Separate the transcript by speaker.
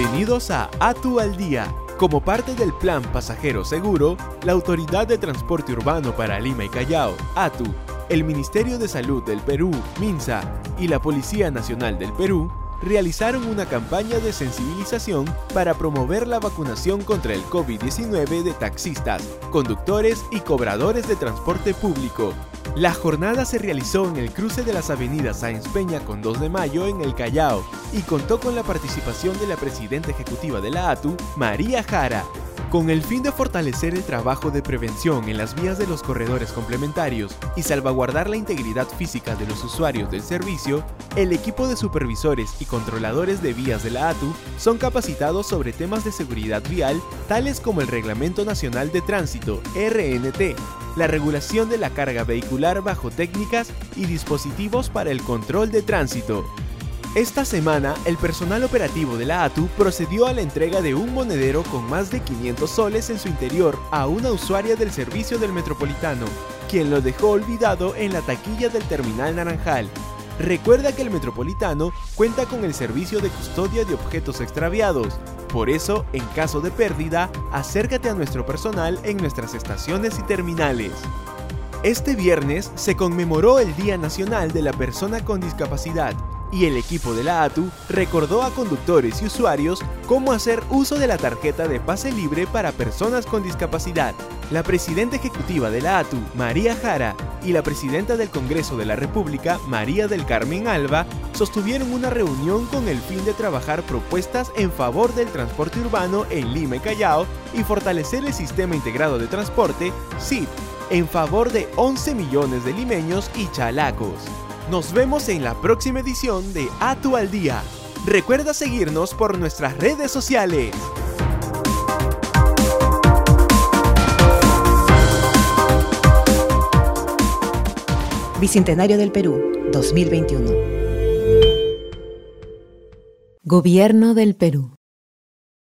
Speaker 1: Bienvenidos a ATU al Día. Como parte del Plan Pasajero Seguro, la Autoridad de Transporte Urbano para Lima y Callao, ATU, el Ministerio de Salud del Perú, MINSA, y la Policía Nacional del Perú realizaron una campaña de sensibilización para promover la vacunación contra el COVID-19 de taxistas, conductores y cobradores de transporte público. La jornada se realizó en el cruce de las avenidas Sáenz Peña con 2 de mayo en el Callao y contó con la participación de la presidenta ejecutiva de la ATU, María Jara, con el fin de fortalecer el trabajo de prevención en las vías de los corredores complementarios y salvaguardar la integridad física de los usuarios del servicio, el equipo de supervisores y controladores de vías de la ATU son capacitados sobre temas de seguridad vial tales como el Reglamento Nacional de Tránsito, RNT, la regulación de la carga vehicular bajo técnicas y dispositivos para el control de tránsito. Esta semana, el personal operativo de la ATU procedió a la entrega de un monedero con más de 500 soles en su interior a una usuaria del servicio del Metropolitano, quien lo dejó olvidado en la taquilla del terminal Naranjal. Recuerda que el Metropolitano cuenta con el servicio de custodia de objetos extraviados. Por eso, en caso de pérdida, acércate a nuestro personal en nuestras estaciones y terminales. Este viernes se conmemoró el Día Nacional de la Persona con Discapacidad y el equipo de la ATU recordó a conductores y usuarios cómo hacer uso de la tarjeta de pase libre para personas con discapacidad. La presidenta ejecutiva de la ATU, María Jara, y la presidenta del Congreso de la República, María del Carmen Alba, sostuvieron una reunión con el fin de trabajar propuestas en favor del transporte urbano en Lima y Callao y fortalecer el sistema integrado de transporte, SIT, en favor de 11 millones de limeños y chalacos. Nos vemos en la próxima edición de Atu al Día. Recuerda seguirnos por nuestras redes sociales.
Speaker 2: Bicentenario del Perú, 2021. Gobierno del Perú.